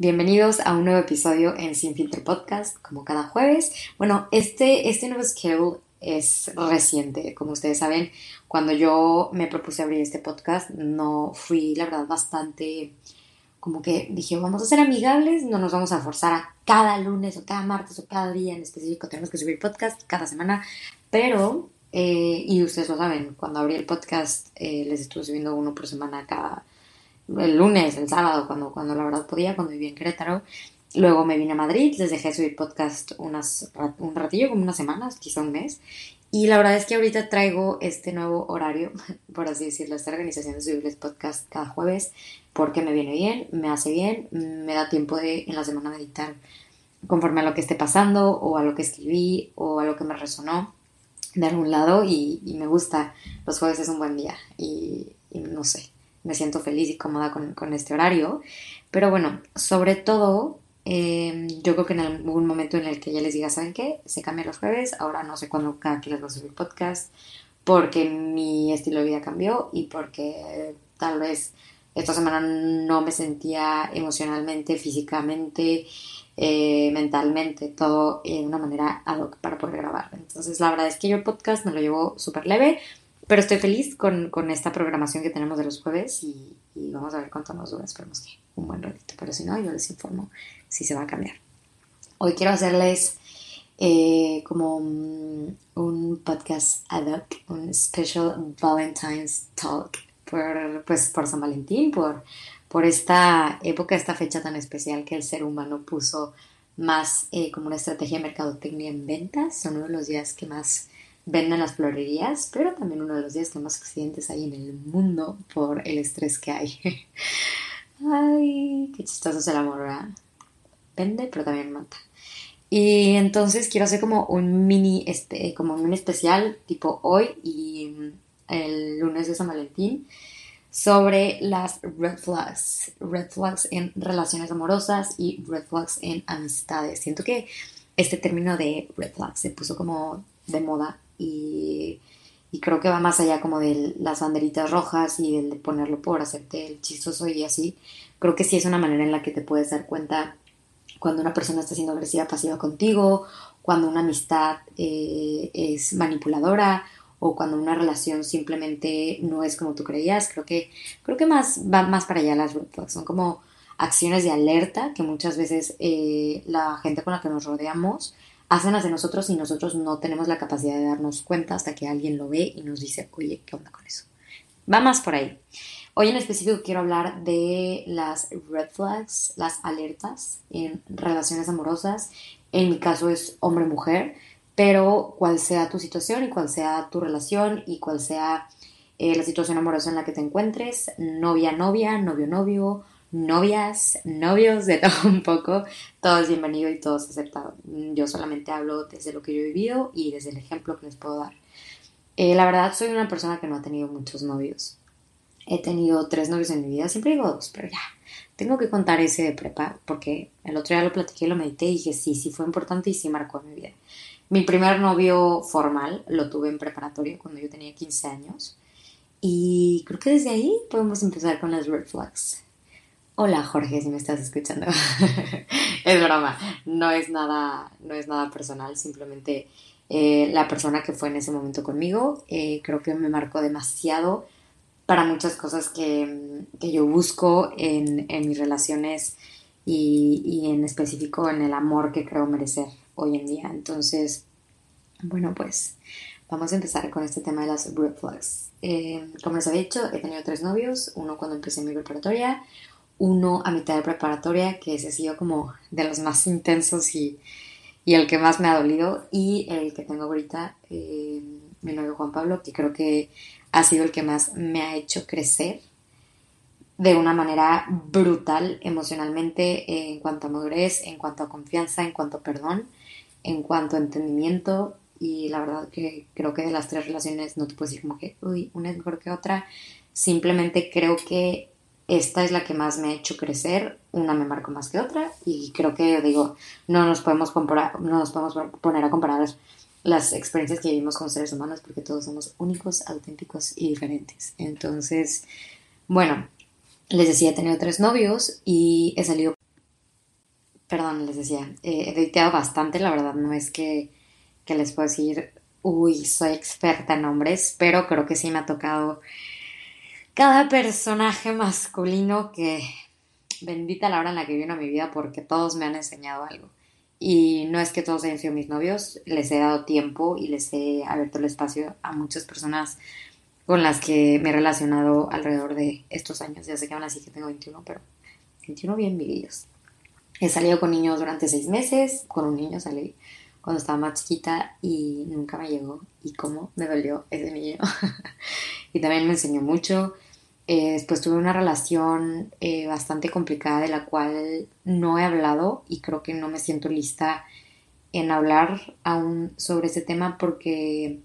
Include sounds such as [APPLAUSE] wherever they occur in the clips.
Bienvenidos a un nuevo episodio en Sin Filtro Podcast, como cada jueves. Bueno, este, este nuevo schedule es reciente. Como ustedes saben, cuando yo me propuse abrir este podcast, no fui, la verdad, bastante como que dije, vamos a ser amigables, no nos vamos a forzar a cada lunes o cada martes o cada día en específico, tenemos que subir podcast cada semana, pero, eh, y ustedes lo saben, cuando abrí el podcast eh, les estuve subiendo uno por semana cada el lunes, el sábado, cuando, cuando la verdad podía, cuando vivía en Querétaro. Luego me vine a Madrid, les dejé subir podcast unas, un ratillo, como unas semanas, quizá un mes. Y la verdad es que ahorita traigo este nuevo horario, [LAUGHS] por así decirlo, esta organización de subirles podcast cada jueves, porque me viene bien, me hace bien, me da tiempo de en la semana meditar conforme a lo que esté pasando, o a lo que escribí, o a lo que me resonó de algún lado, y, me gusta. Los jueves es un buen día, y no sé, me siento feliz y cómoda con, este horario. Pero bueno, sobre todo, em, yo creo que en algún momento en el que ya les diga, ¿saben qué? Se cambian los jueves, ahora no sé cuándo cada que les voy a subir podcast, porque mi estilo de vida cambió y porque tal vez esta semana no me sentía emocionalmente, físicamente, eh, mentalmente, todo de una manera ad hoc para poder grabar. Entonces, la verdad es que yo el podcast me lo llevo súper leve. Pero estoy feliz con, con, esta programación que tenemos de los jueves y, vamos a ver cuánto nos dura. Esperemos que un buen ratito. Pero si no, yo les informo si se va a cambiar. Hoy quiero hacerles eh, como un, podcast ad hoc, un special Valentine's Talk por, pues, por San Valentín, por, por esta época, esta fecha tan especial que el ser humano puso más eh, como una estrategia de mercadotecnia en ventas. Son uno de los días que más venden las florerías, pero también uno de los días que más accidentes hay en el mundo por el estrés que hay. [LAUGHS] Ay, qué chistoso es el amor. Vende, pero también mata. Y entonces quiero hacer como un mini, este, como un especial tipo hoy y el lunes de San Valentín sobre las red flags, red flags en relaciones amorosas y red flags en amistades. Siento que este término de red flags se puso como de moda y, creo que va más allá como de las banderitas rojas y el de ponerlo por hacerte el chistoso y así. Creo que sí es una manera en la que te puedes dar cuenta cuando una persona está siendo agresiva pasiva contigo, cuando una amistad eh, es manipuladora o cuando una relación simplemente no es como tú creías. Creo que, creo que más va más para allá las red Son como acciones de alerta que muchas veces eh, la gente con la que nos rodeamos hacen de nosotros y nosotros no tenemos la capacidad de darnos cuenta hasta que alguien lo ve y nos dice, oye, ¿qué onda con eso? Va más por ahí. Hoy en específico quiero hablar de las red flags, las alertas en relaciones amorosas. En mi caso es hombre-mujer, pero cual sea tu situación y cual sea tu relación y cual sea eh, la situación amorosa en la que te encuentres, novia-novia, novio-novio, novias, novios, de todo un poco, todo es bienvenido y todo es aceptado. Yo solamente hablo desde lo que yo he vivido y desde el ejemplo que les puedo dar. Eh, la verdad, soy una persona que no ha tenido muchos novios. He tenido tres novios en mi vida, siempre digo dos, pero ya, tengo que contar ese de prepa porque el otro día lo platiqué, lo medité y dije, sí, sí fue importante y sí marcó mi vida. Mi primer novio formal lo tuve en preparatoria cuando yo tenía 15 años y creo que desde ahí podemos empezar con las red flags. Hola Jorge, si me estás escuchando. [LAUGHS] es broma, no es nada, no es nada personal, simplemente eh, la persona que fue en ese momento conmigo eh, creo que me marcó demasiado para muchas cosas que, yo busco en, mis relaciones y, y, en específico en el amor que creo merecer hoy en día. Entonces, bueno, pues vamos a empezar con este tema de las red flags. Eh, como les había dicho, he tenido tres novios, uno cuando empecé mi preparatoria, uno a mitad de preparatoria, que ese ha sido como de los más intensos y, el que más me ha dolido, y el que tengo ahorita, eh, mi novio Juan Pablo, que creo que ha sido el que más me ha hecho crecer de una manera brutal emocionalmente en cuanto a madurez, en cuanto a confianza, en cuanto a perdón, en cuanto a entendimiento y la verdad que creo que de las tres relaciones no te puedo decir como que, uy, una es mejor que otra, simplemente creo que esta es la que más me ha hecho crecer, una me marcó más que otra y creo que digo, no nos podemos comparar, no nos podemos poner a comparar las experiencias que vivimos con seres humanos porque todos somos únicos, auténticos y diferentes. Entonces, bueno, les decía, he tenido tres novios y he salido perdón, les decía, he editado bastante, la verdad, no es que, que les puedo decir, uy, soy experta en hombres, pero creo que sí me ha tocado cada personaje masculino que bendita la hora en la que vino a mi vida porque todos me han enseñado algo. Y no es que todos hayan sido mis novios, les he dado tiempo y les he abierto el espacio a muchas personas con las que me he relacionado alrededor de estos años. Ya sé que aún así que tengo 21, pero 21 bien vividos. He salido con niños durante seis meses, con un niño salí cuando estaba más chiquita y nunca me llegó. Y cómo me dolió ese niño. [LAUGHS] y también me enseñó mucho. Eh, después tuve una relación eh, bastante complicada de la cual no he hablado y creo que no me siento lista en hablar aún sobre ese tema porque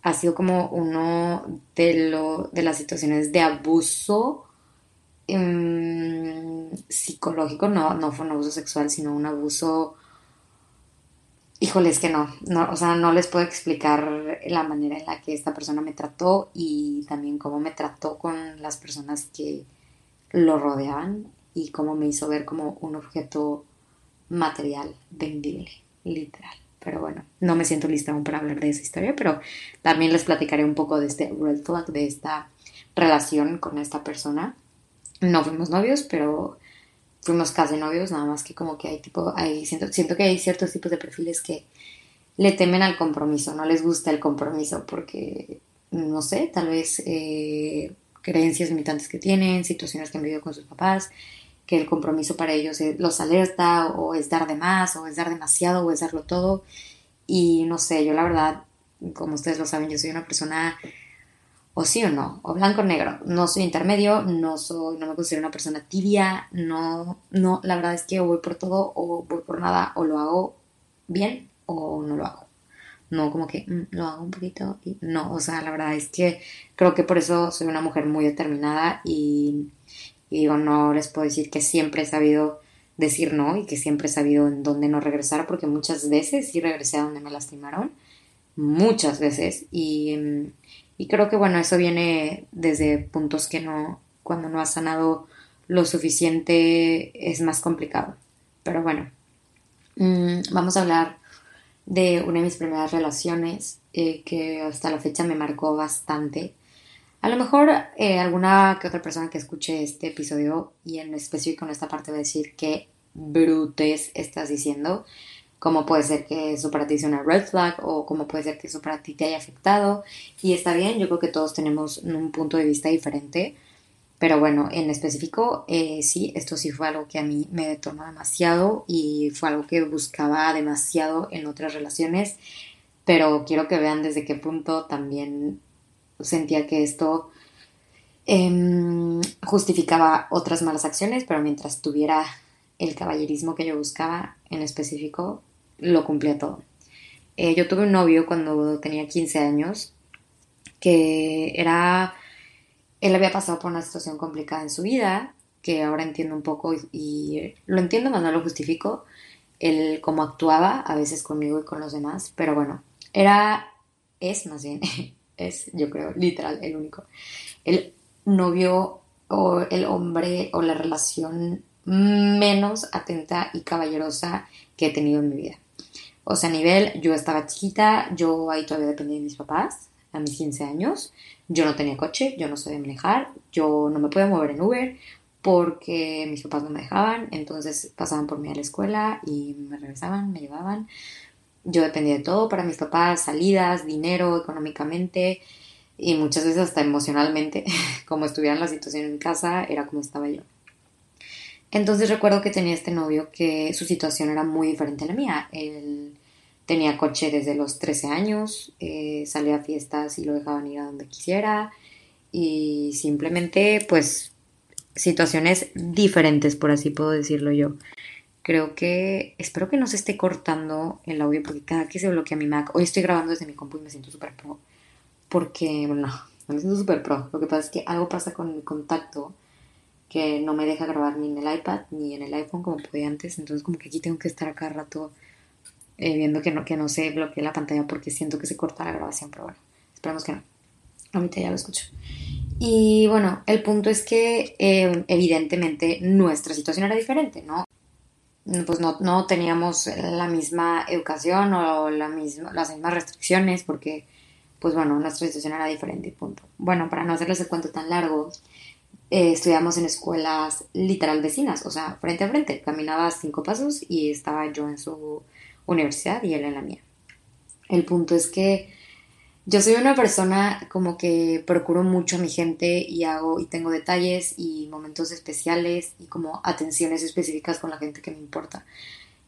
ha sido como uno de, lo, de las situaciones de abuso em, psicológico, no, no fue un abuso sexual, sino un abuso Híjoles que no, no, o sea, no les puedo explicar la manera en la que esta persona me trató y también cómo me trató con las personas que lo rodeaban y cómo me hizo ver como un objeto material vendible, literal. Pero bueno, no me siento lista aún para hablar de esa historia, pero también les platicaré un poco de este red flag, de esta relación con esta persona. No fuimos novios, pero fuimos casi novios, nada más que como que hay tipo, hay, siento, siento que hay ciertos tipos de perfiles que le temen al compromiso, no les gusta el compromiso porque, no sé, tal vez eh, creencias limitantes que tienen, situaciones que han vivido con sus papás, que el compromiso para ellos los alerta o es dar de más o es dar demasiado o es darlo todo. Y no sé, yo la verdad, como ustedes lo saben, yo soy una persona o sí o no, o blanco o negro. No soy intermedio, no soy, no me considero una persona tibia, no, no, la verdad es que voy por todo o voy por nada, o lo hago bien o no lo hago. No como que mm, lo hago un poquito y no, o sea, la verdad es que creo que por eso soy una mujer muy determinada y, y digo, no les puedo decir que siempre he sabido decir no y que siempre he sabido en dónde no regresar porque muchas veces sí regresé a donde me lastimaron, muchas veces y mm, y creo que bueno, eso viene desde puntos que no, cuando no has sanado lo suficiente es más complicado. Pero bueno, mm, vamos a hablar de una de mis primeras relaciones eh, que hasta la fecha me marcó bastante. A lo mejor eh, alguna que otra persona que escuche este episodio y en específico en esta parte va a decir que brutes estás diciendo cómo puede ser que eso para ti sea una red flag o cómo puede ser que eso para ti te haya afectado. Y está bien, yo creo que todos tenemos un punto de vista diferente. Pero bueno, en específico, eh, sí, esto sí fue algo que a mí me detonó demasiado y fue algo que buscaba demasiado en otras relaciones. Pero quiero que vean desde qué punto también sentía que esto em, justificaba otras malas acciones, pero mientras tuviera el caballerismo que yo buscaba en específico, lo cumplía todo. Eh, yo tuve un novio cuando tenía 15 años que era, él había pasado por una situación complicada en su vida, que ahora entiendo un poco y, lo entiendo, más no lo justifico, él cómo actuaba a veces conmigo y con los demás, pero bueno, era, es más bien, [LAUGHS] es yo creo, literal, el único, el novio o el hombre o la relación menos atenta y caballerosa que he tenido en mi vida. O sea, a nivel, yo estaba chiquita, yo ahí todavía dependía de mis papás, a mis 15 años. Yo no tenía coche, yo no sabía manejar, yo no me podía mover en Uber porque mis papás no me dejaban, entonces pasaban por mí a la escuela y me regresaban, me llevaban. Yo dependía de todo para mis papás, salidas, dinero, económicamente y muchas veces hasta emocionalmente, [LAUGHS] como estuviera en la situación en casa, era como estaba yo. Entonces recuerdo que tenía este novio que su situación era muy diferente a la mía. Él Tenía coche desde los 13 años, eh, salía a fiestas y lo dejaban ir a donde quisiera. Y simplemente pues situaciones diferentes, por así puedo decirlo yo. Creo que, espero que no se esté cortando el audio porque cada que se bloquea mi Mac, hoy estoy grabando desde mi compu y me siento súper pro, porque, bueno, no, me siento súper pro, lo que pasa es que algo pasa con mi contacto que no me deja grabar ni en el iPad ni en el iPhone como podía antes, entonces como que aquí tengo que estar a cada rato eh, viendo que no, que no se bloquee la pantalla porque siento que se corta la grabación, pero bueno, esperemos que no. Ahorita ya lo escucho. Y bueno, el punto es que eh, evidentemente nuestra situación era diferente, ¿no? pues no, no teníamos la misma educación o la misma, las mismas restricciones porque, pues bueno, nuestra situación era diferente, punto. Bueno, para no hacerles el cuento tan largo, eh, estudiamos en escuelas literal vecinas, o sea, frente a frente. Caminaba cinco pasos y estaba yo en su universidad y él en la mía. El punto es que yo soy una persona como que procuro mucho a mi gente y hago y tengo detalles y momentos especiales y como atenciones específicas con la gente que me importa.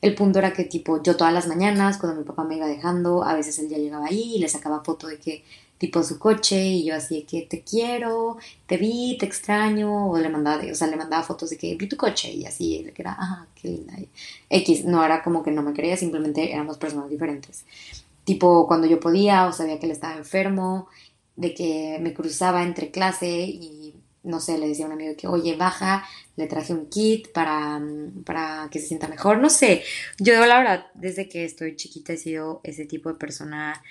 El punto era que tipo yo todas las mañanas cuando mi papá me iba dejando, a veces él ya llegaba ahí y le sacaba foto de que tipo su coche y yo así de que te quiero, te vi, te extraño o le mandaba, o sea, le mandaba fotos de que vi tu coche y así, él que era, ah, qué linda. X, no era como que no me quería, simplemente éramos personas diferentes tipo cuando yo podía o sabía que él estaba enfermo, de que me cruzaba entre clase y no sé, le decía a un amigo que, oye, baja, le traje un kit para, para que se sienta mejor, no sé, yo la verdad, desde que estoy chiquita he sido ese tipo de persona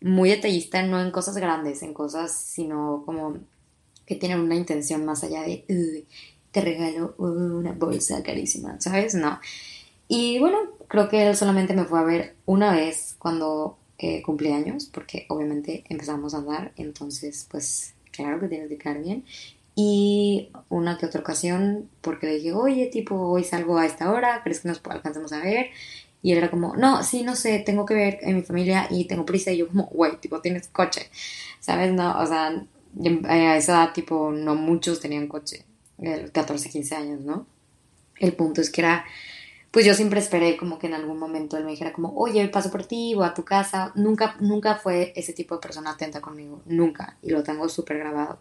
muy detallista, no en cosas grandes, en cosas, sino como que tienen una intención más allá de, te regalo una bolsa carísima, ¿sabes? No. Y bueno, creo que él solamente me fue a ver una vez cuando eh, cumpleaños, porque obviamente empezamos a andar, entonces pues claro que tiene que quedar bien. Y una que otra ocasión, porque le dije, oye, tipo, hoy salgo a esta hora, ¿crees que nos alcancemos a ver? Y él era como, no, sí, no sé, tengo que ver en mi familia y tengo prisa. Y yo como, güey, tipo, tienes coche, ¿sabes? No, o sea, a esa edad, tipo, no muchos tenían coche, 14, 15 años, ¿no? El punto es que era pues yo siempre esperé como que en algún momento él me dijera como, oye, paso por ti o a tu casa. Nunca, nunca fue ese tipo de persona atenta conmigo, nunca. Y lo tengo súper grabado.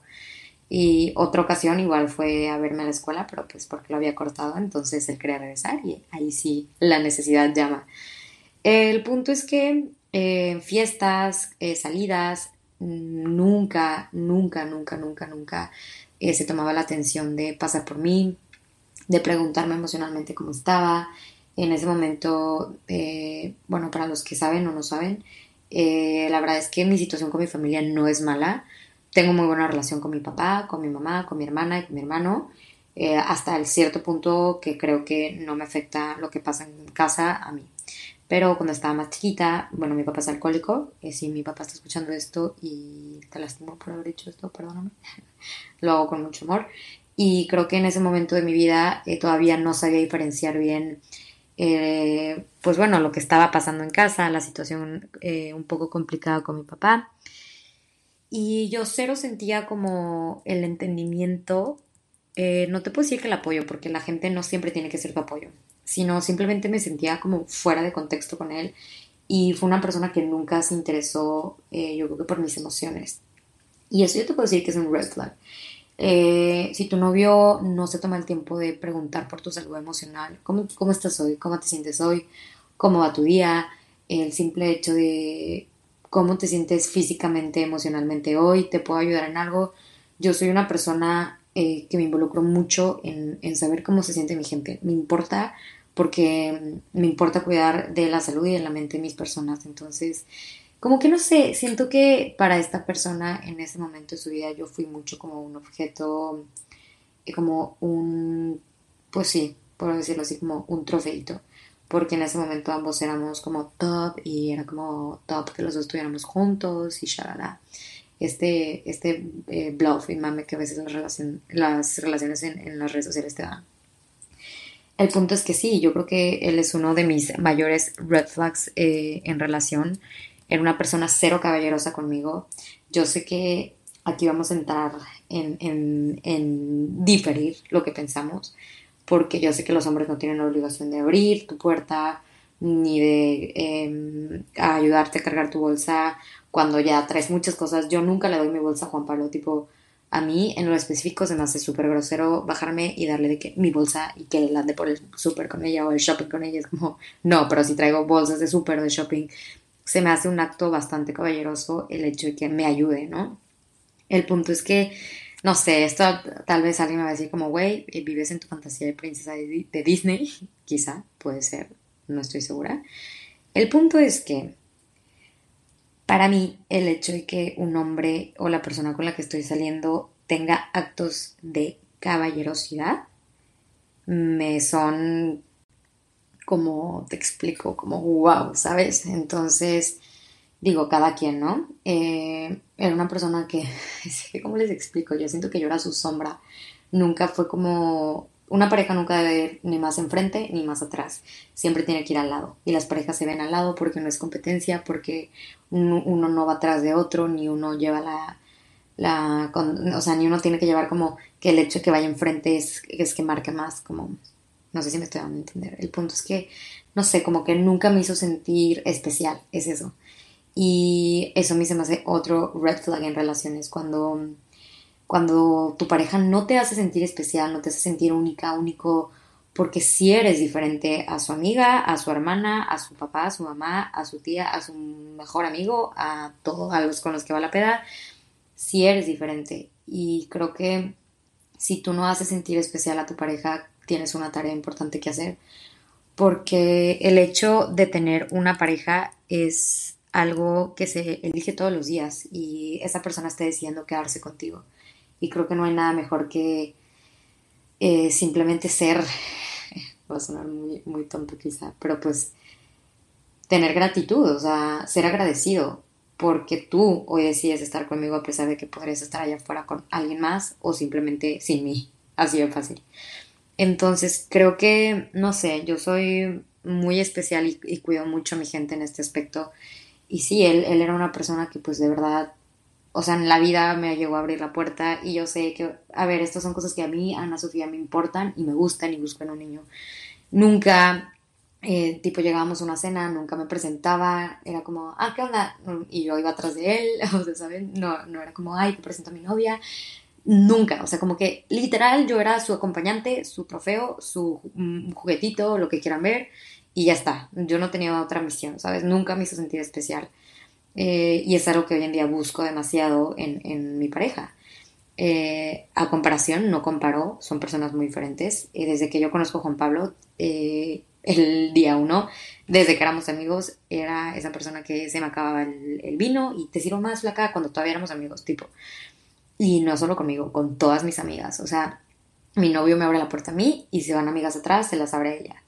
Y otra ocasión igual fue a verme a la escuela, pero pues porque lo había cortado, entonces él quería regresar y ahí sí la necesidad llama. El punto es que eh, fiestas, eh, salidas, nunca, nunca, nunca, nunca, nunca eh, se tomaba la atención de pasar por mí, de preguntarme emocionalmente cómo estaba. En ese momento, eh, bueno, para los que saben o no saben, eh, la verdad es que mi situación con mi familia no es mala. Tengo muy buena relación con mi papá, con mi mamá, con mi hermana y con mi hermano. Eh, hasta el cierto punto que creo que no me afecta lo que pasa en casa a mí. Pero cuando estaba más chiquita, bueno, mi papá es alcohólico. Y si mi papá está escuchando esto y te lastimo por haber hecho esto, perdóname. [LAUGHS] lo hago con mucho amor y creo que en ese momento de mi vida eh, todavía no sabía diferenciar bien, eh, pues bueno, lo que estaba pasando en casa, la situación eh, un poco complicada con mi papá. Y yo cero sentía como el entendimiento, no te puedo decir que el apoyo, porque la gente no siempre tiene que ser tu apoyo, sino simplemente me sentía como fuera de contexto con él y fue una persona que nunca se interesó, yo creo que por mis emociones. Y eso yo te puedo decir que es un red flag. Eh, si tu novio no se toma el tiempo de preguntar por tu salud emocional, ¿cómo, ¿cómo estás hoy? ¿Cómo te sientes hoy? ¿Cómo va tu día? El simple hecho de cómo te sientes físicamente, emocionalmente hoy, ¿te puedo ayudar en algo? Yo soy una persona eh, que me involucro mucho en, en saber cómo se siente mi gente. Me importa porque me importa cuidar de la salud y de la mente de mis personas. Entonces, como que no sé, siento que para esta persona en ese momento de su vida yo fui mucho como un objeto, eh, como un, pues sí, por decirlo así, como un trofeito. Porque en ese momento ambos éramos como top y era como top que los dos estuviéramos juntos y shalala. Este, este eh, bluff y mame que a veces las, relación, las relaciones en, las redes sociales te dan. El punto es que sí, yo creo que él es uno de mis mayores red flags eh, en relación era una persona cero caballerosa conmigo. Yo sé que aquí vamos a entrar en, diferir lo que pensamos, porque yo sé que los hombres no tienen la obligación de abrir tu puerta ni de em, ayudarte a cargar tu bolsa cuando ya traes muchas cosas. Yo nunca le doy mi bolsa a Juan Pablo, tipo, a mí en lo específico se me hace súper grosero bajarme y darle de que mi bolsa y que la ande por el súper con ella o el shopping con ella. Es como, no, pero si traigo bolsas de súper, de shopping, se me hace un acto bastante caballeroso el hecho de que me ayude, ¿no? El punto es que, no sé, esto tal vez alguien me va a decir como, güey, eh, vives en tu fantasía de princesa de, de Disney, [LAUGHS] quizá, puede ser, no estoy segura. El punto es que, para mí, el hecho de que un hombre o la persona con la que estoy saliendo tenga actos de caballerosidad, me son como te explico, como wow, ¿sabes? Entonces, digo, cada quien, ¿no? Eh, era una persona [LAUGHS] que, ¿cómo les explico? Yo siento que yo era su sombra. Nunca fue como, una pareja nunca debe ir ni más enfrente ni más atrás. Siempre tiene que ir al lado. Y las parejas se ven al lado porque no es competencia, porque uno, no va atrás de otro, ni uno lleva la, la, o sea, ni uno tiene que llevar como que el hecho de que vaya enfrente es, es que marque más, como, no sé si me estoy dando a entender. El punto es que, no sé, como que nunca me hizo sentir especial, es eso. Y eso a mí se me hace otro red flag en relaciones, cuando, cuando tu pareja no te hace sentir especial, no te hace sentir única, único, porque si eres diferente a su amiga, a su hermana, a su papá, a su mamá, a su tía, a su mejor amigo, a todos a los con los que va la peda, si eres diferente. Y creo que si tú no haces sentir especial a tu pareja, tienes una tarea importante que hacer. Porque el hecho de tener una pareja es algo que se elige todos los días y esa persona está decidiendo quedarse contigo. Y creo que no hay nada mejor que eh, simplemente ser, [LAUGHS] va a sonar muy, muy tonto quizá, pero pues tener gratitud, o sea, ser agradecido porque tú hoy decides estar conmigo a pesar de que podrías estar allá afuera con alguien más o simplemente sin mí. [LAUGHS] Así de fácil. Entonces, creo que, no sé, yo soy muy especial y, y cuido mucho a mi gente en este aspecto y sí, él, él era una persona que pues de verdad, o sea, en la vida me llegó a abrir la puerta y yo sé que, a ver, estas son cosas que a mí, Ana Sofía, me importan y me gustan y busco en un niño. Nunca, eh, tipo, llegábamos a una cena, nunca me presentaba, era como, ah, ¿qué onda? Y yo iba atrás de él, [LAUGHS] o sea, ¿saben? No, no era como, ay, te presento a mi novia. Nunca, o sea, como que literal yo era su acompañante, su trofeo, su mm, juguetito, lo que quieran ver y ya está. Yo no tenía otra misión, ¿sabes? Nunca me hizo sentir especial. Eh, y es algo que hoy en día busco demasiado en, en mi pareja. Eh, a comparación, no comparo, son personas muy diferentes. Y desde que yo conozco a Juan Pablo, eh, el día uno, desde que éramos amigos, era esa persona que se me acababa el, vino y te sirvo más flaca cuando todavía éramos amigos, tipo. Y no solo conmigo, con todas mis amigas. O sea, mi novio me abre la puerta a mí y si van amigas atrás, se las abre ella.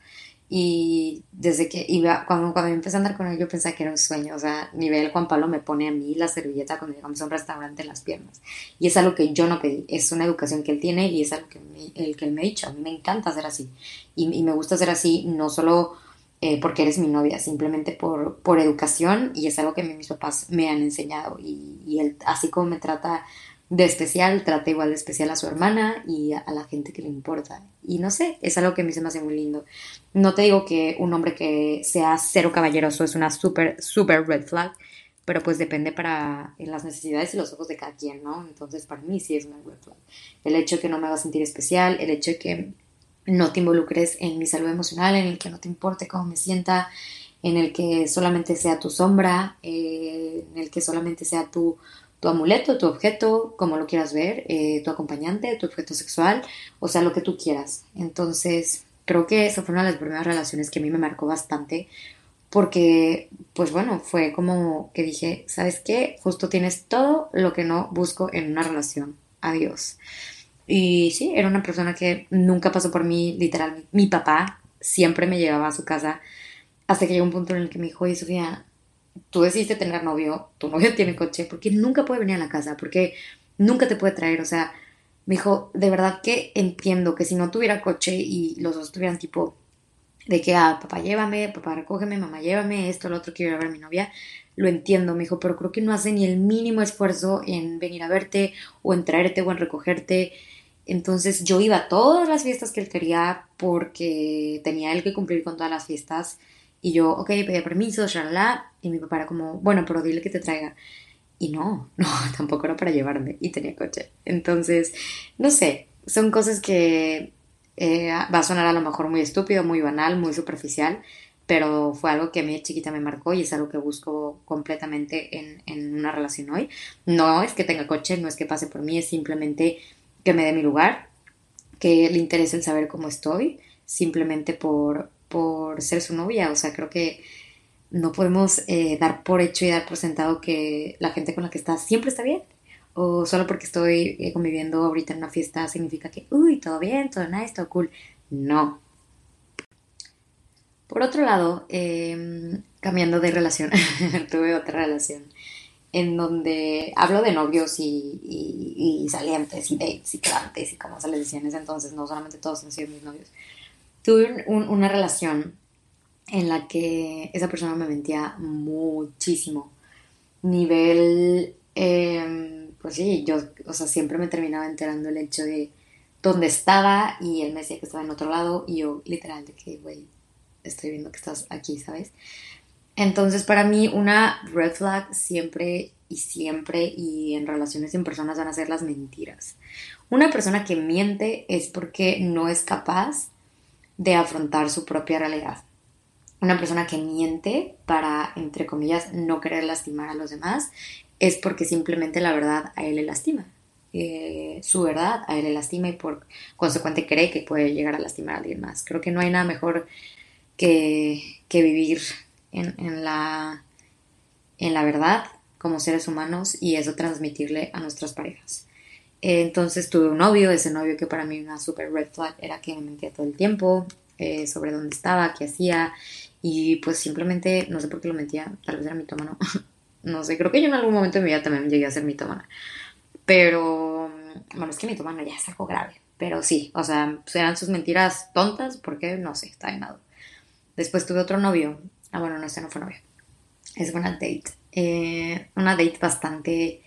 Y desde que iba, cuando, cuando empecé a andar con él, yo pensaba que era un sueño. O sea, nivel Juan Pablo me pone a mí la servilleta cuando llegamos a un restaurante en las piernas. Y es algo que yo no pedí. Es una educación que él tiene y es algo que, el que él me ha dicho. A mí me encanta hacer así. Y, y me gusta hacer así, no solo eh, porque eres mi novia, simplemente por, por educación. Y es algo que mis papás me han enseñado. Y, y él, así como me trata de especial, trata igual de especial a su hermana y a, la gente que le importa. Y no sé, es algo que a mí se me hace muy lindo. No te digo que un hombre que sea cero caballeroso es una súper, súper red flag, pero pues depende para las necesidades y los ojos de cada quien, ¿no? Entonces para mí sí es una red flag. El hecho de que no me haga sentir especial, el hecho de que no te involucres en mi salud emocional, en el que no te importe cómo me sienta, en el que solamente sea tu sombra, eh, en el que solamente sea tu tu amuleto, tu objeto, como lo quieras ver, eh, tu acompañante, tu objeto sexual, o sea, lo que tú quieras. Entonces, creo que esa fue una de las primeras relaciones que a mí me marcó bastante, porque, pues bueno, fue como que dije, ¿sabes qué? Justo tienes todo lo que no busco en una relación. Adiós. Y sí, era una persona que nunca pasó por mí, literal. Mi papá siempre me llevaba a su casa hasta que llegó un punto en el que me dijo, oye, Sofía, tú decidiste tener novio, tu novio [LAUGHS] tiene coche, porque nunca puede venir a la casa, porque nunca te puede traer, o sea, me dijo, de verdad que entiendo que si no tuviera coche y los dos tuvieran tipo de que, ah, papá llévame, papá recógeme, mamá llévame, esto, lo otro, quiero ir a ver a mi novia, lo entiendo, me dijo, pero creo que no hace ni el mínimo esfuerzo en venir a verte o en traerte o en recogerte. Entonces yo iba a todas las fiestas que él quería porque tenía él que cumplir con todas las fiestas y yo, ok, pedí permiso, shalala, y mi papá era como, bueno, pero dile que te traiga. Y no, [LAUGHS] no, tampoco era para llevarme, y tenía coche. Entonces, no sé, son cosas que eh, va a sonar a lo mejor muy estúpido, muy banal, muy superficial, pero fue algo que a mí chiquita me marcó y es algo que busco completamente en, en una relación hoy. No es que tenga coche, no es que pase por mí, es simplemente que me dé mi lugar, que le interese el saber cómo estoy, simplemente por, por ser su novia. O sea, creo que no podemos eh, dar por hecho y dar por sentado que la gente con la que estás siempre está bien. O solo porque estoy eh, conviviendo ahorita en una fiesta significa que, uy, todo bien, todo nice, todo cool. No. Por otro lado, em, cambiando de relación, [LAUGHS] tuve otra relación en donde hablo de novios y, salientes y dates y clantes y como se les decía en ese entonces, no solamente todos han sido mis novios. Tuve una relación en la que esa persona me mentía muchísimo. Nivel, em, pues sí, yo, o sea, siempre me terminaba enterando el hecho de dónde estaba y él me decía que estaba en otro lado y yo literal de que, güey, estoy viendo que estás aquí, ¿sabes? Entonces, para mí, una red flag siempre y siempre y en relaciones en personas van a ser las mentiras. Una persona que miente es porque no es capaz de afrontar su propia realidad. Una persona que miente para, entre comillas, no querer lastimar a los demás es porque simplemente la verdad a él le lastima. Eh, su verdad a él le lastima y por consecuente cree que puede llegar a lastimar a alguien más. Creo que no hay nada mejor que, que vivir en, la, en la verdad como seres humanos y eso transmitirle a nuestras parejas. Entonces tuve un novio, ese novio que para mí una super red flag era que me mentía todo el tiempo eh, sobre dónde estaba, qué hacía y pues simplemente no sé por qué lo mentía, tal vez era mitómano, [LAUGHS] no sé, creo que yo en algún momento de mi vida también llegué a ser mitómana, pero bueno, es que mitómano ya es algo grave, pero sí, o sea, eran sus mentiras tontas porque no sé, está en. Después tuve otro novio Ah, bueno, no, ese no fue novio. Es una date. Eh, una date bastante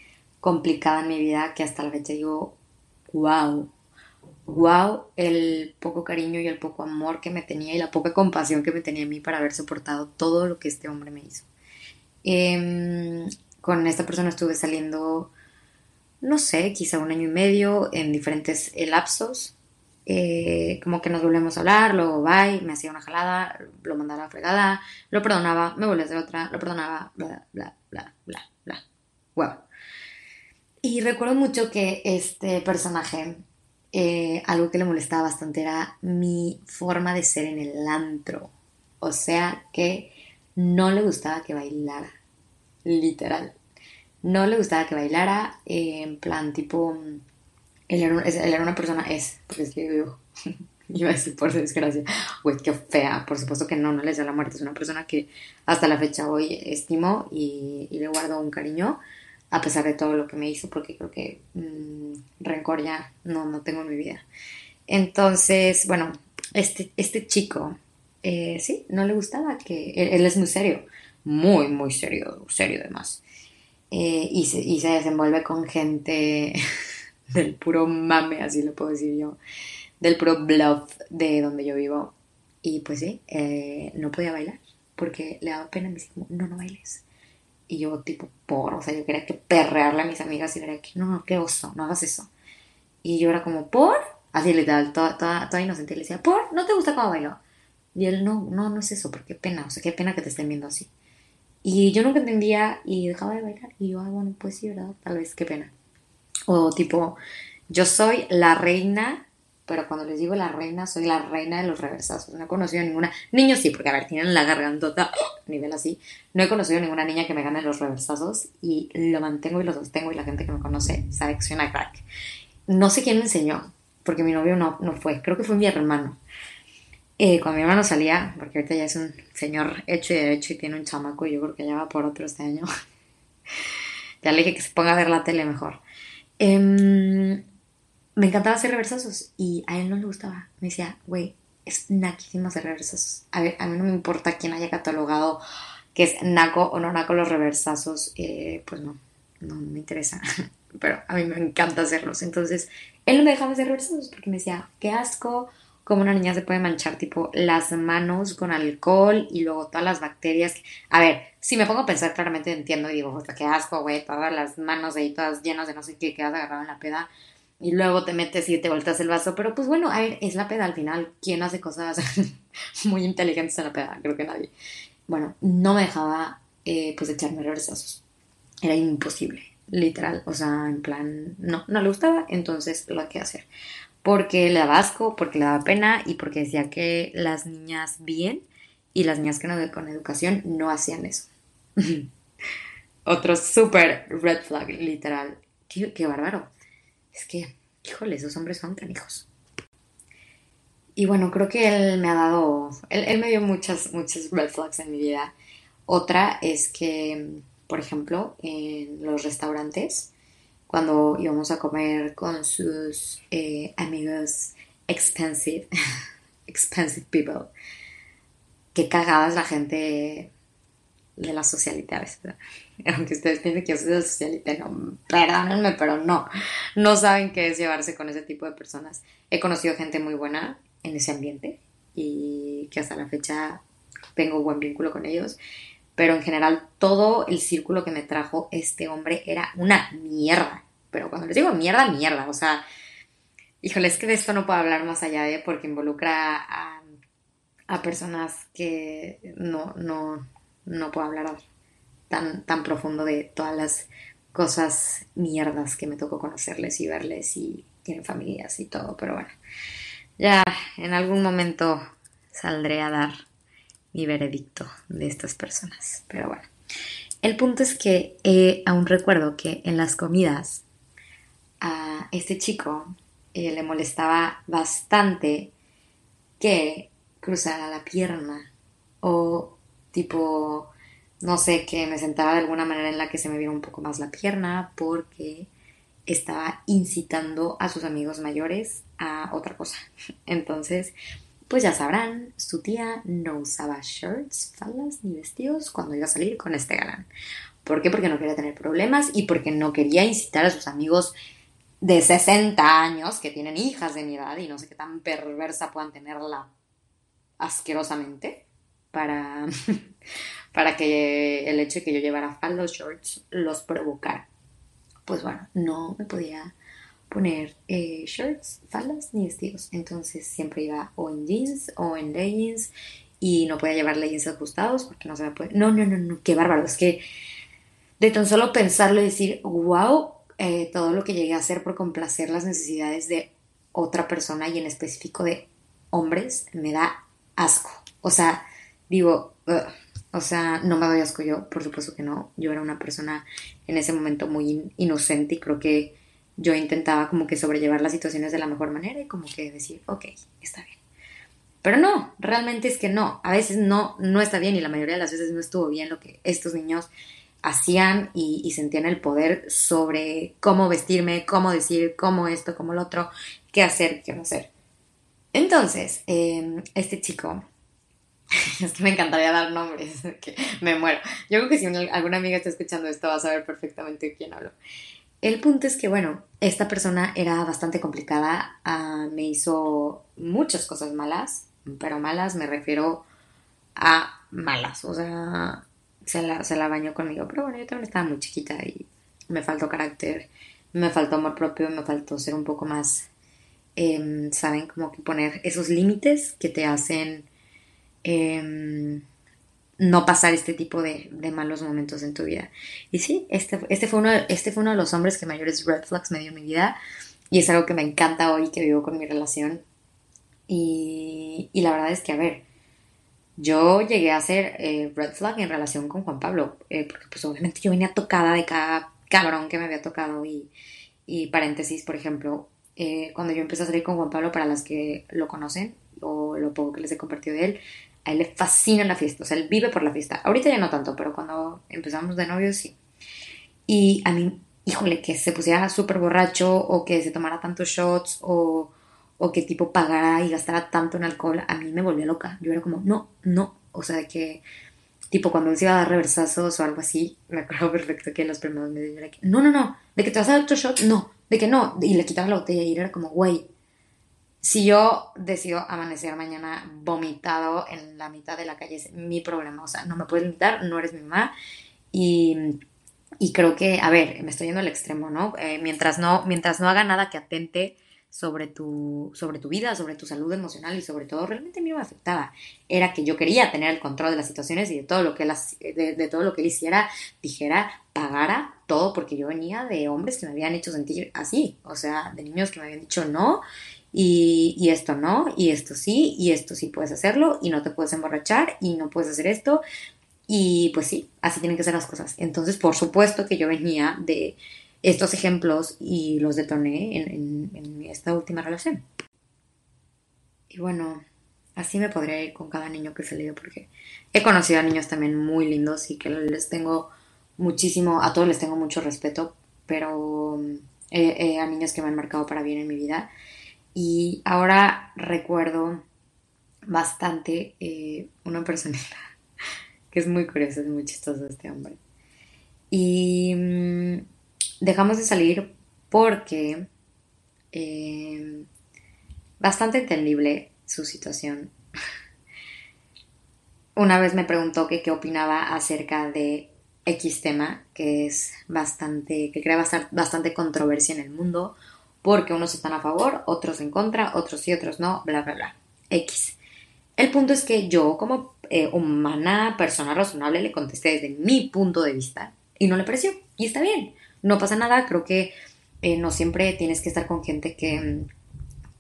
complicada en mi vida que hasta la fecha digo, wow, wow, el poco cariño y el poco amor que me tenía y la poca compasión que me tenía a mí para haber soportado todo lo que este hombre me hizo. Em, con esta persona estuve saliendo, no sé, quizá un año y medio en diferentes lapsos. Eh, como que nos volvemos a hablar, luego bye, me hacía una jalada, lo mandaba a la fregada, lo perdonaba, me volvía a hacer otra, lo perdonaba, bla, bla, bla, bla, bla. Wow. Y recuerdo mucho que este personaje, eh, algo que le molestaba bastante era mi forma de ser en el antro. O sea que no le gustaba que bailara, literal. No le gustaba que bailara, eh, en plan tipo él era, una persona, es, porque es que yo iba a decir por desgracia, güey, qué fea, por supuesto que no, no les da la muerte, es una persona que hasta la fecha hoy estimo y, le guardo un cariño, a pesar de todo lo que me hizo, porque creo que mm, rencor ya no, no tengo en mi vida. Entonces, bueno, este, este chico, eh, sí, no le gustaba que, él, es muy serio, muy, muy serio, serio además, eh, y, se, y se desenvuelve con gente [LAUGHS] del puro mame, así lo puedo decir yo, del puro bluff de donde yo vivo. Y pues sí, eh, no podía bailar porque le daba pena, me decía como, no, no bailes. Y yo tipo, por, o sea, yo quería que perrearle a mis amigas y era que, no, no, qué oso, no hagas eso. Y yo era como, por, así literal, toda, toda, toda inocente, le decía, por, ¿no te gusta cómo bailo? Y él, no, no, no es eso, porque qué pena, o sea, qué pena que te estén viendo así. Y yo nunca entendía y dejaba de bailar. Y yo, ah, bueno, pues sí, ¿verdad? Tal vez, qué pena. O tipo, yo soy la reina, pero cuando les digo la reina, soy la reina de los reversazos. No he conocido ninguna. Niños sí, porque a ver, tienen la gargantota, nivel así. No he conocido ninguna niña que me gane los reversazos y lo mantengo y lo sostengo y la gente que me conoce sabe que soy una crack. No sé quién me enseñó, porque mi novio no, no fue. Creo que fue mi hermano. Eh, cuando mi hermano salía, porque ahorita ya es un señor hecho y derecho y tiene un chamaco, yo creo que ya va por otro este año. [LAUGHS] ya le dije que se ponga a ver la tele mejor. Em, me encantaba hacer reversazos y a él no le gustaba. Me decía, güey, es naquísimo hacer reversazos. A ver, a mí no me importa quién haya catalogado que es naco o no naco los reversazos, eh, pues no, no, me interesa. [LAUGHS] Pero a mí me encanta hacerlos. Entonces, él no me dejaba hacer reversazos porque me decía, qué asco, como una niña se puede manchar tipo las manos con alcohol y luego todas las bacterias. A ver, si me pongo a pensar claramente entiendo y digo, qué asco, güey, todas las manos ahí todas llenas de no sé qué, quedas agarrado en la peda y luego te metes y te volteas el vaso, pero pues bueno, a ver, es la peda al final. ¿Quién hace cosas [LAUGHS] muy inteligentes en la peda? Creo que nadie. Bueno, no me dejaba eh, pues echarme reversazos. Era imposible, literal. O sea, en plan, no, no le gustaba, entonces lo que hacer porque le daba asco, porque le daba pena y porque decía que las niñas bien y las niñas que no con educación no hacían eso. [LAUGHS] Otro súper red flag, literal. Qué, bárbaro. Es que, híjole, esos hombres son tan hijos. y bueno, creo que él me ha dado, él, él me dio muchas, muchas red flags en mi vida. Otra es que, por ejemplo, en los restaurantes, cuando íbamos a comer con sus eh, amigos expensive, [LAUGHS] expensive people, que cagadas la gente de la socialite a veces. [LAUGHS] Aunque ustedes piensen que yo soy de socialite, no, perdónenme, pero no, no saben qué es llevarse con ese tipo de personas. He conocido gente muy buena en ese ambiente y que hasta la fecha tengo buen vínculo con ellos, pero en general todo el círculo que me trajo este hombre era una mierda. Pero cuando les digo mierda, mierda, o sea, híjole, es que de esto no puedo hablar más allá de porque involucra a, personas que no, no, no puedo hablar tan, tan profundo de todas las cosas mierdas que me tocó conocerles y verles y tienen familias y todo, pero bueno, ya en algún momento saldré a dar mi veredicto de estas personas, pero bueno. El punto es que eh, aún recuerdo que en las comidas a este chico eh, le molestaba bastante que cruzara la pierna o tipo, no sé, que me sentaba de alguna manera en la que se me viera un poco más la pierna porque estaba incitando a sus amigos mayores a otra cosa. [LAUGHS] Entonces, pues ya sabrán, su tía no usaba shirts, faldas ni vestidos cuando iba a salir con este galán. ¿Por qué? Porque no quería tener problemas y porque no quería incitar a sus amigos de 60 años que tienen hijas de mi edad y no sé qué tan perversa puedan tenerla asquerosamente para, [LAUGHS] para que el hecho de que yo llevara faldos shorts los provocara. Pues bueno, no me podía poner eh, shirts, faldas ni vestidos. Entonces siempre iba o en jeans o en leggings y no podía llevar leggings ajustados porque no se me puede. No, no, no, no, qué bárbaro. Es que de tan solo pensarlo y decir, wow, eh, todo lo que llegué a hacer por complacer las necesidades de otra persona y en específico de hombres me da asco. O sea, digo, o sea, no me doy asco yo, por supuesto que no. Yo era una persona en ese momento muy inocente y creo que yo intentaba como que sobrellevar las situaciones de la mejor manera y como que decir, ok, está bien. Pero no, realmente es que no. A veces no, no está bien y la mayoría de las veces no estuvo bien lo que estos niños hacían y, sentían el poder sobre cómo vestirme, cómo decir, cómo esto, cómo lo otro, qué hacer, qué no hacer. Entonces, em, este chico [LAUGHS] es que me encantaría dar nombres, [LAUGHS] que me muero. Yo creo que si alguna amiga está escuchando esto va a saber perfectamente de quién hablo. El punto es que, bueno, esta persona era bastante complicada, ah, me hizo muchas cosas malas, pero malas me refiero a malas, o sea, se la, se la bañó conmigo, pero bueno, yo también estaba muy chiquita y me faltó carácter, me faltó amor propio, me faltó ser un poco más, em, ¿saben? Como que poner esos límites que te hacen Em, no pasar este tipo de, malos momentos en tu vida. Y sí, este, este, fue uno, este fue uno de los hombres que mayores red flags me dio en mi vida y es algo que me encanta hoy que vivo con mi relación. Y, la verdad es que, a ver, yo llegué a ser eh, red flag en relación con Juan Pablo, eh, porque pues obviamente yo venía tocada de cada cabrón que me había tocado y, y paréntesis, por ejemplo, eh, cuando yo empecé a salir con Juan Pablo, para las que lo conocen o lo poco que les he compartido de él, a él le fascina la fiesta, o sea, él vive por la fiesta. Ahorita ya no tanto, pero cuando empezamos de novios sí. Y a mí, híjole, que se pusiera súper borracho o que se tomara tantos shots o, o que tipo pagara y gastara tanto en alcohol, a mí me volvía loca. Yo era como, no, no, o sea, que tipo cuando él se iba a dar reversazos o algo así, me acuerdo perfecto que en los primeros meses era que, no, no, no, de que te vas a dar otro shot, no, de que no, y le quitaba la botella y era como, güey, si yo decido amanecer mañana vomitado en la mitad de la calle, es mi problema. O sea, no me puedes limitar, no eres mi mamá. Y, creo que, a ver, me estoy yendo al extremo, ¿no? Eh, mientras ¿no? Mientras no haga nada que atente sobre tu, sobre tu vida, sobre tu salud emocional y sobre todo, realmente a mí me afectaba. Era que yo quería tener el control de las situaciones y de todo lo que, las, de todo lo que él hiciera, dijera, pagara todo, porque yo venía de hombres que me habían hecho sentir así, o sea, de niños que me habían dicho no y, esto no, y esto sí, y esto sí puedes hacerlo, y no te puedes emborrachar, y no puedes hacer esto, y pues sí, así tienen que ser las cosas. Entonces, por supuesto que yo venía de estos ejemplos y los detoné en, esta última relación. y bueno, así me podría ir con cada niño que he salido porque he conocido a niños también muy lindos y que les tengo muchísimo, a todos les tengo mucho respeto, pero eh, a niños que me han marcado para bien en mi vida. Y ahora recuerdo bastante eh, una persona [LAUGHS] que es muy curiosa, es muy chistoso este hombre. Y mm, dejamos de salir porque eh, bastante entendible su situación. [LAUGHS] Una vez me preguntó que qué opinaba acerca de X tema, que es bastante, que crea bastante controversia en el mundo, porque unos están a favor, otros en contra, otros sí, otros no, bla, bla, bla. X. El punto es que yo, como eh, humana, persona razonable, le contesté desde mi punto de vista y no le pareció. Y está bien, no pasa nada, creo que eh, no siempre tienes que estar con gente que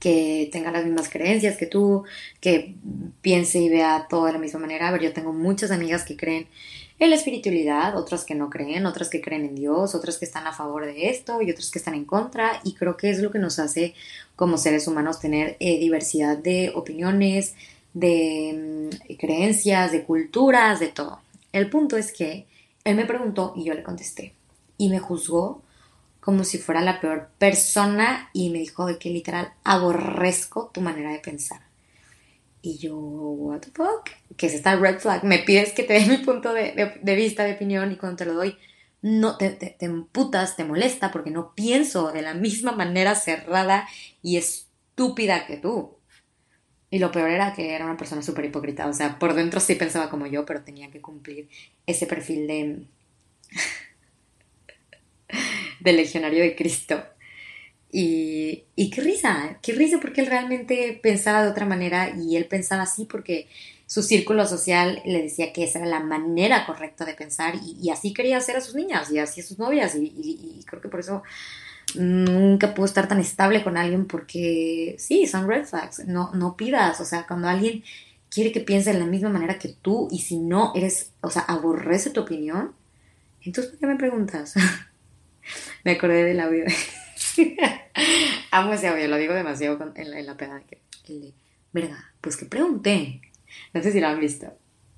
que tenga las mismas creencias que tú, que piense y vea todo de la misma manera. A ver, yo tengo muchas amigas que creen en la espiritualidad, otras que no creen, otras que creen en Dios, otras que están a favor de esto y otras que están en contra. Y creo que es lo que nos hace como seres humanos tener eh, diversidad de opiniones, de mm, creencias, de culturas, de todo. El punto es que él me preguntó y yo le contesté. Y me juzgó como si fuera la peor persona y me dijo de que literal aborrezco tu manera de pensar. Y yo, what the fuck, ¿qué es esta red flag? Me pides que te dé mi punto de, vista, de opinión y cuando te lo doy, no te, te, te emputas, te molesta porque no pienso de la misma manera cerrada y estúpida que tú. Y lo peor era que era una persona súper hipócrita. O sea, por dentro sí pensaba como yo, pero tenía que cumplir ese perfil de [LAUGHS] del legionario de Cristo. Y, qué risa, qué risa porque él realmente pensaba de otra manera y él pensaba así porque su círculo social le decía que esa era la manera correcta de pensar y, así quería hacer a sus niñas y así a sus novias y, creo que por eso nunca pudo estar tan estable con alguien porque sí, son red flags, no, no pidas, o sea, cuando alguien quiere que piense de la misma manera que tú y si no eres, o sea, aborrece tu opinión, entonces ¿por qué me preguntas? [LAUGHS] Me acordé del audio. [LAUGHS] Amo ese audio, lo digo demasiado en, la, en la peda. El de, verga, pues que pregunté. No sé si lo han visto.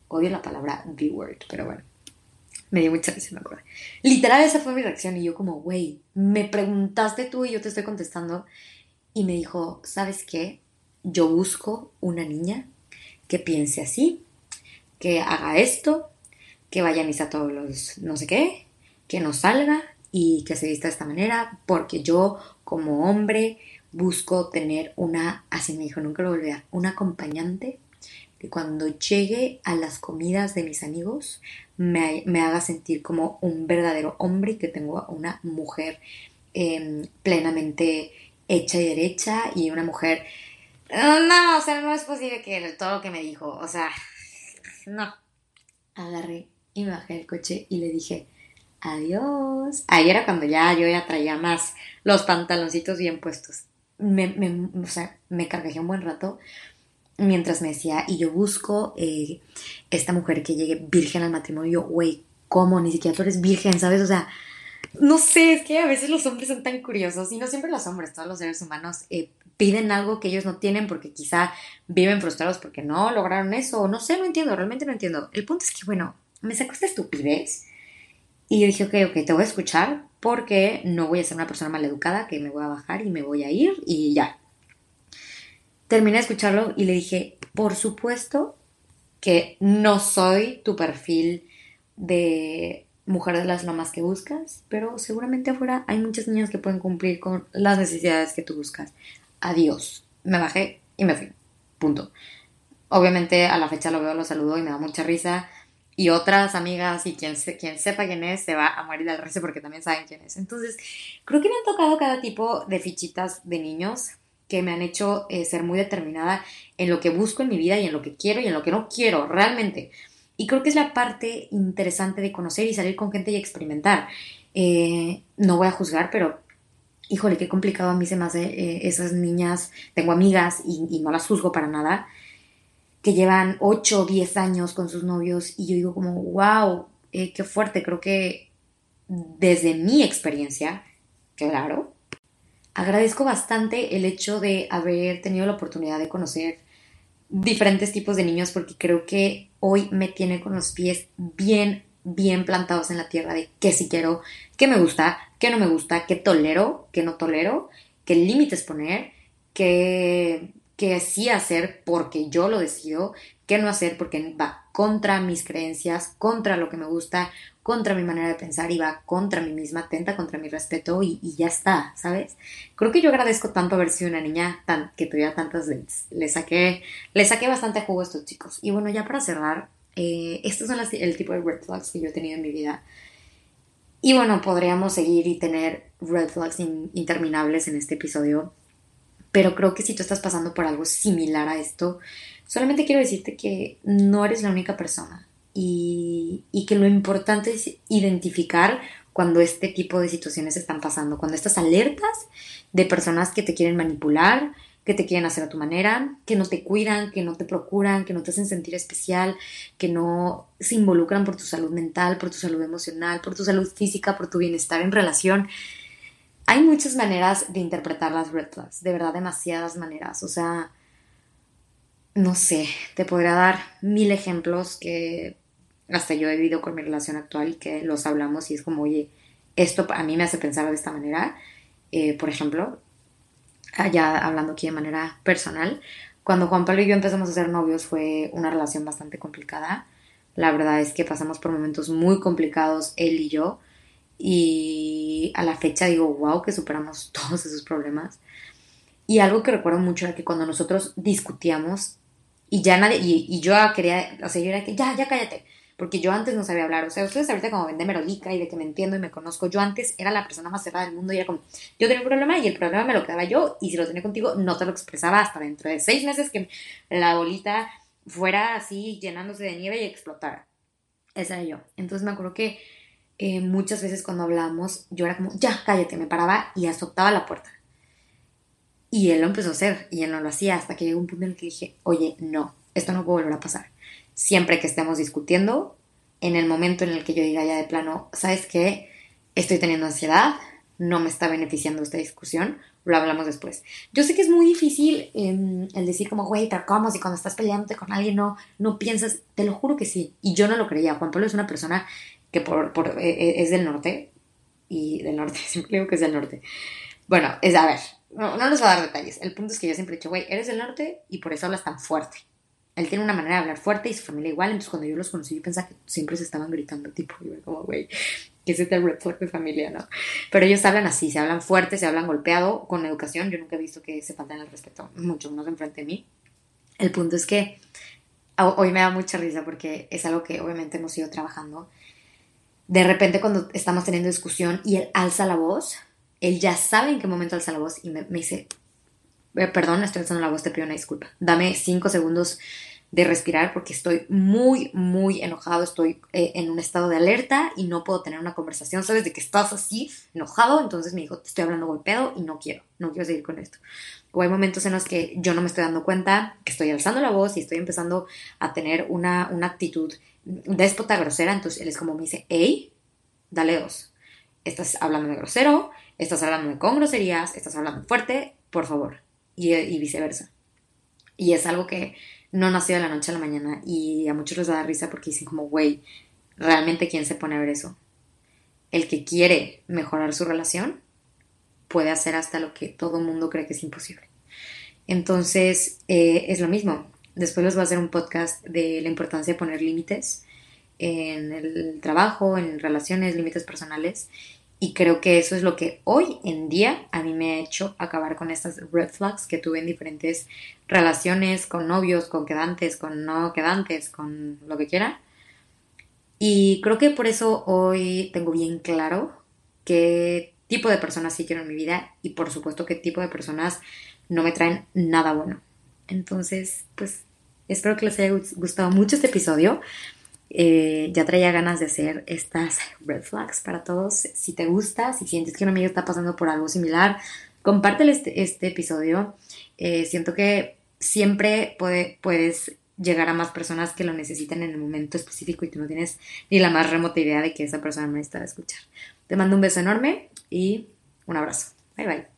Odio la palabra the word, pero bueno. Me dio mucha risa, me acuerdo. Literal, esa fue mi reacción. Y yo, como, güey, me preguntaste tú y yo te estoy contestando. Y me dijo, ¿sabes qué? Yo busco una niña que piense así, que haga esto, que vaya a misa todos los no sé qué, que no salga, y que se vista de esta manera, porque yo como hombre busco tener una, así me dijo, nunca lo volví a acompañante que cuando llegue a las comidas de mis amigos me, haga sentir como un verdadero hombre y que tengo una mujer em, plenamente hecha y derecha y una mujer... No, o sea, no es posible que todo lo que me dijo, o sea, no. Agarré y me bajé del coche y le dije, adiós. Ahí era cuando ya yo ya traía más los pantaloncitos bien puestos. Me, me, o sea, me cargajé un buen rato mientras me decía, y yo busco eh, esta mujer que llegue virgen al matrimonio. Güey, ¿cómo? Ni siquiera tú eres virgen, ¿sabes? O sea, no sé, es que a veces los hombres son tan curiosos, y no siempre los hombres, todos los seres humanos eh, piden algo que ellos no tienen porque quizá viven frustrados porque no lograron eso, no sé, no entiendo, realmente no entiendo. El punto es que, bueno, me sacó esta estupidez y yo dije, ok, ok, te voy a escuchar porque no voy a ser una persona maleducada que me voy a bajar y me voy a ir y ya. Terminé de escucharlo y le dije, por supuesto que no soy tu perfil de mujer de las lomas que buscas, pero seguramente afuera hay muchas niñas que pueden cumplir con las necesidades que tú buscas. Adiós. Me bajé y me fui. Punto. Obviamente a la fecha lo veo, lo saludo y me da mucha risa y otras amigas y quien, se, quien sepa quién es se va a morir del resto porque también saben quién es. Entonces, creo que me han tocado cada tipo de fichitas de niños que me han hecho eh, ser muy determinada en lo que busco en mi vida y en lo que quiero y en lo que no quiero realmente. Y creo que es la parte interesante de conocer y salir con gente y experimentar. Eh, no voy a juzgar, pero híjole, qué complicado a mí se me hace eh, esas niñas. Tengo amigas y, y no las juzgo para nada que llevan 8 o 10 años con sus novios y yo digo como, wow, eh, qué fuerte, creo que desde mi experiencia, claro, agradezco bastante el hecho de haber tenido la oportunidad de conocer diferentes tipos de niños porque creo que hoy me tiene con los pies bien, bien plantados en la tierra de qué sí quiero, qué me gusta, qué no me gusta, qué tolero, qué no tolero, qué límites poner, qué, qué sí hacer porque yo lo decido, qué no hacer porque va contra mis creencias, contra lo que me gusta, contra mi manera de pensar y va contra mí misma, atenta contra mi respeto y, ya está, ¿sabes? Creo que yo agradezco tanto haber sido una niña tan, que tuviera tantas veces. Le saqué, le saqué bastante jugo a estos chicos. Y bueno, ya para cerrar, eh, estos son el tipo de red flags que yo he tenido en mi vida. Y bueno, podríamos seguir y tener red flags interminables en este episodio. Pero creo que si tú estás pasando por algo similar a esto, Solamente quiero decirte que no eres la única persona y, que lo importante es identificar cuando este tipo de situaciones están pasando, cuando estas alertas de personas que te quieren manipular, que te quieren hacer a tu manera, que no te cuidan, que no te procuran, que no te hacen sentir especial, que no se involucran por tu salud mental, por tu salud emocional, por tu salud física, por tu bienestar en relación. Hay muchas maneras de interpretar las red flags, de verdad demasiadas maneras. O sea, no sé, te podría dar mil ejemplos que hasta yo he vivido con mi relación actual y que los hablamos y es como, oye, esto a mí me hace pensar de esta manera. Eh, por ejemplo, allá hablando aquí de manera personal, cuando Juan Pablo y yo empezamos a ser novios fue una relación bastante complicada. La verdad es que pasamos por momentos muy complicados él y yo y a la fecha digo, wow, que superamos [LAUGHS] todos esos problemas. Y algo que recuerdo mucho era que cuando nosotros discutíamos, y ya nadie, y, yo quería, o sea, yo era que, ya, ya cállate, porque yo antes no sabía hablar, o sea, ustedes ahorita como ven de merolica y de que me entiendo y me conozco, yo antes era la persona más cerrada del mundo y era como, yo tenía un problema y el problema me lo quedaba yo, y si lo tenía contigo, no te lo expresaba hasta dentro de seis meses que la bolita fuera así llenándose de nieve y explotara. Esa era yo. Entonces me acuerdo que eh, muchas veces cuando hablábamos, yo era como, ya, cállate, me paraba y azotaba la puerta. Y él lo empezó a hacer y él no lo hacía hasta que llegó un punto en el que dije, oye, no, esto no puede volver a pasar. Siempre que estemos discutiendo, en el momento en el que yo diga ya de plano, ¿sabes qué? Estoy teniendo ansiedad, no me está beneficiando esta discusión, lo hablamos después. Yo sé que es muy difícil em, el decir como, güey, pero ¿cómo? Si cuando estás peleándote con alguien no, no piensas, te lo juro que sí. Y yo no lo creía. Juan Pablo es una persona que por, por, e, e, es del norte, y del norte, [LAUGHS] siempre digo que es del norte. Bueno, es, a ver, no, no les voy a dar detalles. El punto es que yo siempre he dicho, güey, eres del norte y por eso hablas tan fuerte. Él tiene una manera de hablar fuerte y su familia igual. Entonces, cuando yo los conocí, yo pensaba que siempre se estaban gritando, tipo, yo como, güey, que es red flag de familia, ¿no? Pero ellos hablan así, se hablan fuerte, se hablan golpeado, con educación. Yo nunca he visto que se falten el respeto, mucho menos enfrente de mí. El punto es que hoy me da mucha risa porque es algo que obviamente hemos ido trabajando. De repente, cuando estamos teniendo discusión y él alza la voz, él ya sabe en qué momento alza la voz y me, dice, eh, perdón, estoy alzando la voz, te pido una disculpa. Dame cinco segundos de respirar porque estoy muy, muy enojado, estoy eh, en un estado de alerta y no puedo tener una conversación, sabes de que estás así, enojado, entonces me dijo, estoy hablando golpeado y no quiero, no quiero seguir con esto. O hay momentos en los que yo no me estoy dando cuenta que estoy alzando la voz y estoy empezando a tener una, una actitud déspota, grosera, entonces él es como me dice, hey, dale dos, estás hablando de grosero, estás hablando con groserías, estás hablando fuerte, por favor, y, viceversa. Y es algo que no nació de la noche a la mañana y a muchos les da risa porque dicen como, güey, ¿realmente quién se pone a ver eso? El que quiere mejorar su relación puede hacer hasta lo que todo mundo cree que es imposible. Entonces, eh, es lo mismo. Después les voy a hacer un podcast de la importancia de poner límites en el trabajo, en relaciones, límites personales. Y creo que eso es lo que hoy en día a mí me ha hecho acabar con estas red flags que tuve en diferentes relaciones, con novios, con quedantes, con no quedantes, con lo que quiera. Y creo que por eso hoy tengo bien claro qué tipo de personas sí quiero en mi vida y por supuesto qué tipo de personas no me traen nada bueno. Entonces, pues espero que les haya gustado mucho este episodio. Eh, ya traía ganas de hacer estas red flags para todos. Si te gusta, si sientes que un amigo está pasando por algo similar, compártele este, este episodio. Eh, siento que siempre puedes llegar a más personas que lo necesitan en el momento específico y tú no tienes ni la más remota idea de que esa persona no necesita escuchar. Te mando un beso enorme y un abrazo. Bye bye.